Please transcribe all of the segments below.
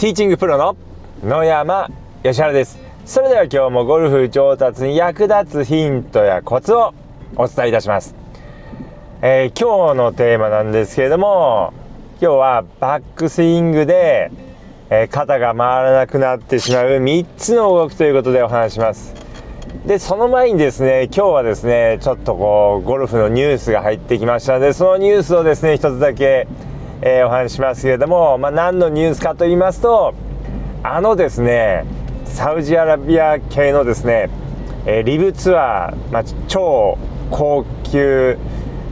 ティーチングプロの野山義原です。それでは今日もゴルフ上達に役立つヒントやコツをお伝えいたします、えー、今日のテーマなんですけれども今日はバックスイングで、えー、肩が回らなくなってしまう3つの動きということでお話します。でその前にですね今日はですねちょっとこうゴルフのニュースが入ってきましたのでそのニュースをですね一つだけえー、お話しますけれども、まあ、何のニュースかと言いますとあのですねサウジアラビア系のですね、えー、リブツアー、まあ、超高級、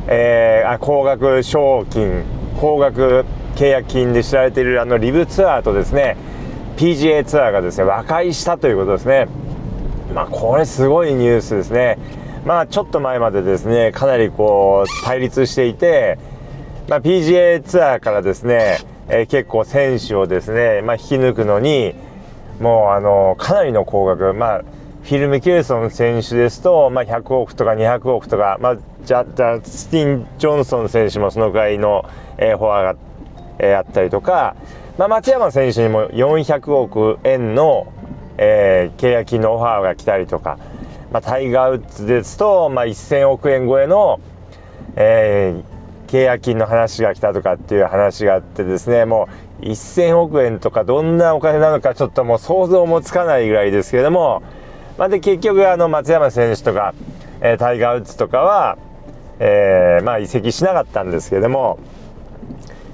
えー、あ高額賞金高額契約金で知られているあのリブツアーとですね PGA ツアーがですね和解したということですね。まあこれすごいニュースですね。まあちょっと前までですねかなりこう対立していてまあ、PGA ツアーからですね、えー、結構選手をですね、まあ、引き抜くのにもうあのかなりの高額、まあ、フィルム・キルソン選手ですと、まあ、100億とか200億とか、まあ、ジャジスティン・ジョンソン選手もそのぐらいの、えー、フォアが、えー、あったりとか、まあ、松山選手にも400億円の、えー、契約金のオファーが来たりとか、まあ、タイガー・ウッズですと、まあ、1000億円超えの、えー、契約金の話が来たとかっていう話があってですねもう1000億円とかどんなお金なのかちょっともう想像もつかないぐらいですけども、まあ、で結局あの松山選手とか、えー、タイガー・ウッズとかは、えー、まあ、移籍しなかったんですけども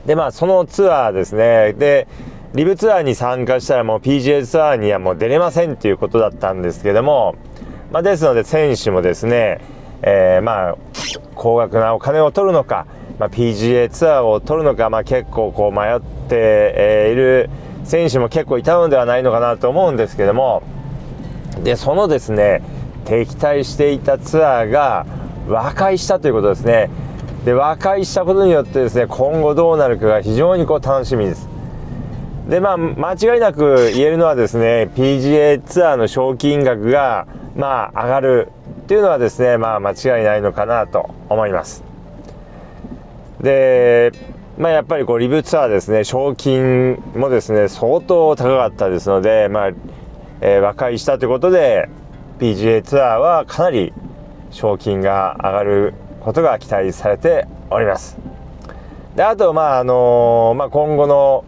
でまあそのツアーですね。でリブツアーに参加したらもう PGA ツアーにはもう出れませんっていうことだったんですけども、まあ、ですので選手もですね、えー、まあ高額なお金を取るのかまあ、PGA ツアーを取るのか、まあ、結構こう迷って、いる選手も結構いたのではないのかなと思うんですけども。でそのですね敵対していたツアーが和解したということですね。で和解したことによってですね今後どうなるかが非常にこう楽しみです。でまあ間違いなく言えるのはですね PGA ツアーの賞金額がまあ上がるっていうのはですねまあ間違いないのかなと思います。で、まあ、やっぱりこうリブツアーですね賞金もですね相当高かったですので、まあえー、和解したということで PGA ツアーはかなり賞金が上がることが期待されております。であと、まああのまあ、今後の、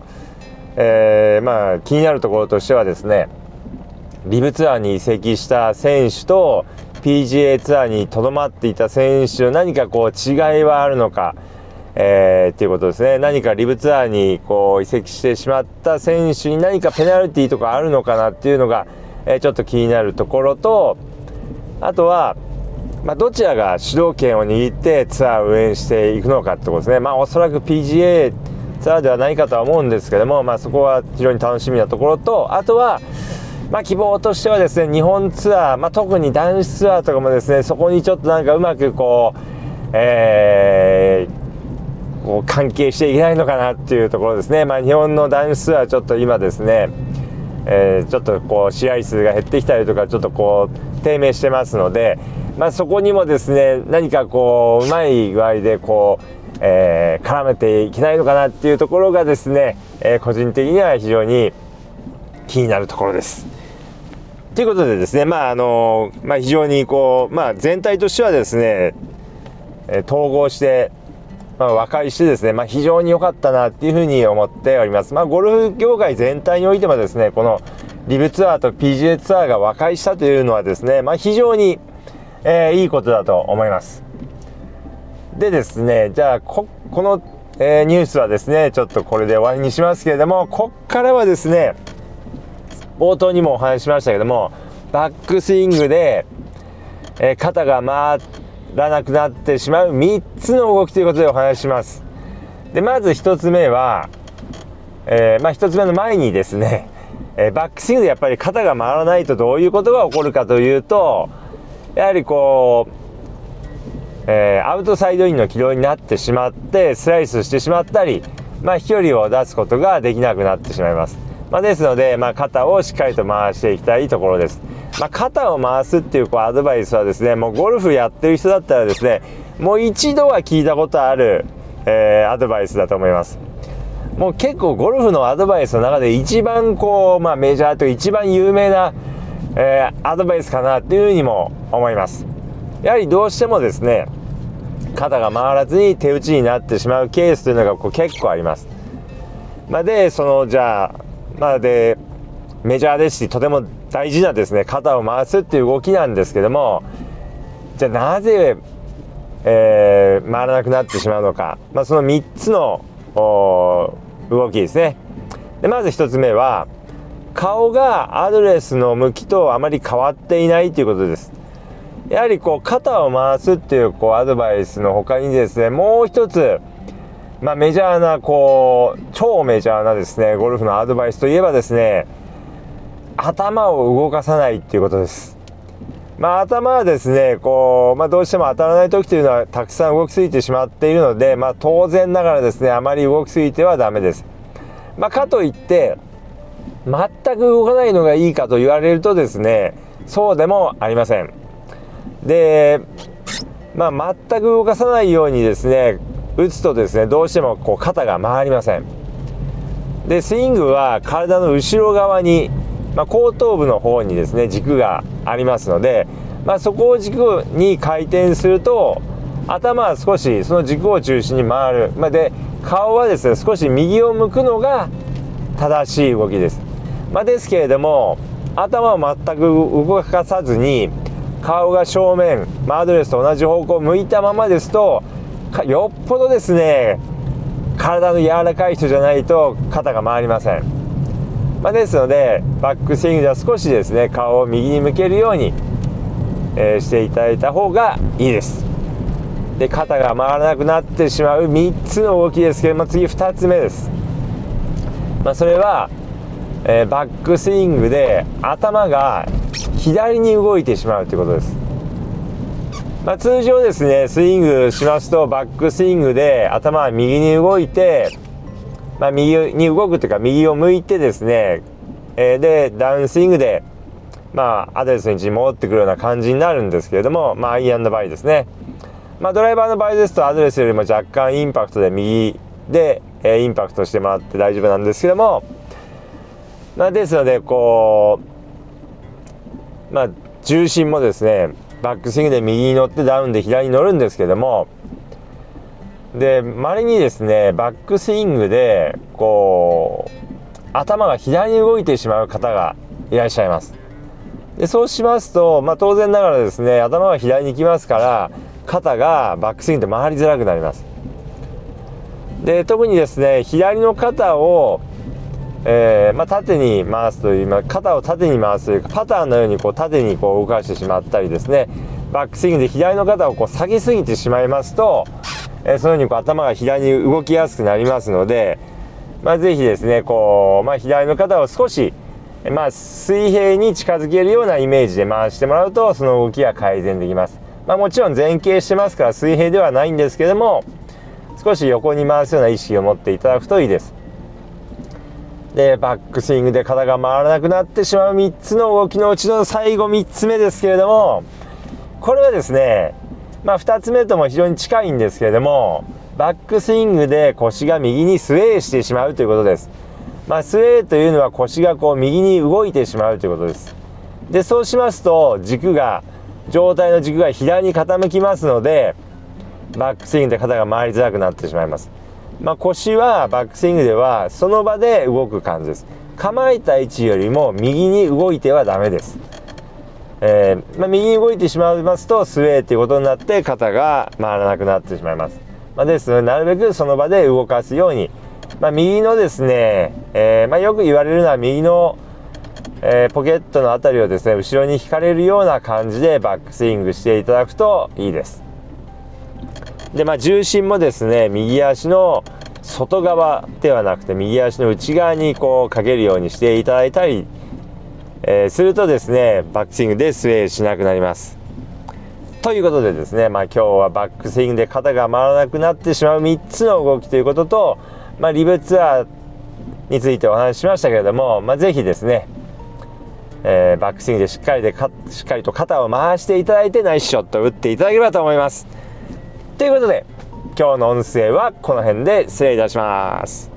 えー、まあ、気になるところとしてはですねリブツアーに移籍した選手と PGA ツアーにとどまっていた選手の何かこう違いはあるのか。えー、っていうことですね。何かリブツアーにこう移籍してしまった選手に何かペナルティーとかあるのかなっていうのが、えー、ちょっと気になるところと、あとは、まあ、どちらが主導権を握ってツアーを運営していくのかってことですね。まあ、おそらく PGA ツアーではないかとは思うんですけども、まあ、そこは非常に楽しみなところと、あとは、まあ、希望としてはですね、日本ツアー、まあ、特に男子ツアーとかもですね、そこにちょっとなんかうまくこう、えー、関係していけないのかなっていうところですね、まあ、日本の男子ツアーちょっと今ですね、えー、ちょっとこう試合数が減ってきたりとかちょっとこう低迷してますので、まあ、そこにもですね何かこううまい具合でこう、えー、絡めていけないのかなっていうところがですね、えー、個人的には非常に気になるところです。ということでですね、まああのまあ、非常にこう、まあ、全体としてはですね、え統合してまあ、和解しですね、まあ、非常に良かったなっていうふうに思っております。まあ、ゴルフ業界全体においてもですね、このリブツアーと PGA ツアーが和解したというのはですね、まあ、非常に、えー、いいことだと思います。でですね、じゃあこ、この、えー、ニュースはですね、ちょっとこれで終わりにしますけれども、こっからはですね、冒頭にもお話ししましたけども、バックスイングで、えー、肩が回って、らなくなってしまう3つの動きということでお話しします。でまず1つ目は、えー、まあ、1つ目の前にですね、えー、バックスイングでやっぱり肩が回らないとどういうことが起こるかというとやはりこう、えー、アウトサイドインの軌道になってしまってスライスしてしまったり、まあ、飛距離を出すことができなくなってしまいます。まあ、ですので、まあ、肩をしっかりと回していきたいところです。まあ、肩を回すっていうこうアドバイスはですねもうゴルフやってる人だったらですねもう一度は聞いたことある、えー、アドバイスだと思います。もう結構ゴルフのアドバイスの中で一番こう、まあ、メジャーと一番有名な、えー、アドバイスかなっていうふうにも思います。やはりどうしてもですね肩が回らずに手打ちになってしまうケースというのがこう結構あります、まあ、でそのじゃあまあでメジャーですしとても大事なですね肩を回すっていう動きなんですけどもじゃあなぜ、えー、回らなくなってしまうのか、まあ、その3つの動きですね。でまず1つ目は顔がアドレスの向きとあまり変わっていないということです。やはりこう肩を回すっていうこうアドバイスの他にですねもう一つまあ、メジャーなこう超メジャーなですねゴルフのアドバイスといえばですね頭を動かさないっていうことです。まあ頭はですねこう、まあ、どうしても当たらない時というのはたくさん動きすぎてしまっているので、まあ、当然ながらですねあまり動きすぎてはダメです、まあ、かといって全く動かないのがいいかと言われるとですねそうでもありません。でまあ全く動かさないようにですね打つとですねどうしてもこう肩が回りません。でスイングは体の後ろ側に、まあ、後頭部の方にですね軸がありますので、まあ、そこを軸に回転すると頭は少しその軸を中心に回る、まあ、で顔はですね少し右を向くのが正しい動きです、まあ、ですけれども頭を全く動かさずに顔が正面、まあ、アドレスと同じ方向を向いたままですとよっぽどですね体の柔らかい人じゃないと肩が回りません、まあ、ですのでバックスイングでは少しですね顔を右に向けるように、えー、していただいた方がいいです。で肩が回らなくなってしまう3つの動きですけども次2つ目です、まあ、それは、えー、バックスイングで頭が左に動いてしまうということです。まあ、通常ですねスイングしますとバックスイングで頭は右に動いて、まあ、右に動くというか右を向いてですね、えー、でダウンスイングで、まあ、アドレスの位置に戻ってくるような感じになるんですけれども、まあ、アイアンの場合ですね、まあ、ドライバーの場合ですとアドレスよりも若干インパクトで右で、えー、インパクトしてもらって大丈夫なんですけども、まあ、ですのでこうまあ重心もですねバックスイングで右に乗ってダウンで左に乗るんですけどもで稀にですねバックスイングでこう頭が左に動いてしまう方がいらっしゃいます。でそうしますと、まあ、当然ながらですね頭が左に行きますから肩がバックスイングで回りづらくなります。で特にですね左の肩をえー、まあ、縦に回すという、まあ、肩を縦に回すというかパターンのようにこう縦にこう動かしてしまったりですね。バックスイングで左の肩をこう下げすぎてしまいますと、えー、そのようにこう頭が左に動きやすくなりますので、まあ、ぜひですねこう、まあ、左の肩を少し、まあ、水平に近づけるようなイメージで回してもらうとその動きが改善できます、まあ、もちろん前傾してますから水平ではないんですけども少し横に回すような意識を持っていただくといいです。でバックスイングで肩が回らなくなってしまう3つの動きのうちの最後3つ目ですけれどもこれはですねまあ2つ目とも非常に近いんですけれどもバックスイングで腰が右にスウェーしてしまうということです。まあ、スウェーというのは腰がこう右に動いてしまうということです。で、そうしますと軸が、上体の軸が左に傾きますので、バックスイングで肩が回りづらくなってしまいます。まあ、腰はバックスイングではその場で動く感じです。構えた位置よりも右に動いてはダメです、えー、まあ、右に動いてしまいますとスウェーっていうことになって肩が回らなくなってしまいます、まあ、ですのでなるべくその場で動かすように、ま右のですね、えー、まよく言われるのは右のえー、ポケットの辺りをですね後ろに引かれるような感じでバックスイングしていただくといいです。でまあ重心もですね右足の外側ではなくて右足の内側にこうかけるようにしていただいたり、えー、するとですねバックスイングでスウェーしなくなりますということでですね、まあ、今日はバックスイングで肩が回らなくなってしまう3つの動きということと、まあ、リブツアーについてお話ししましたけれども、まあ、ぜひですね、えー、バックスイングでしっかりでしっかりと肩を回していただいてナイスショットを打っていただければと思います。ということで今日の音声はこの辺で失礼いたします。す。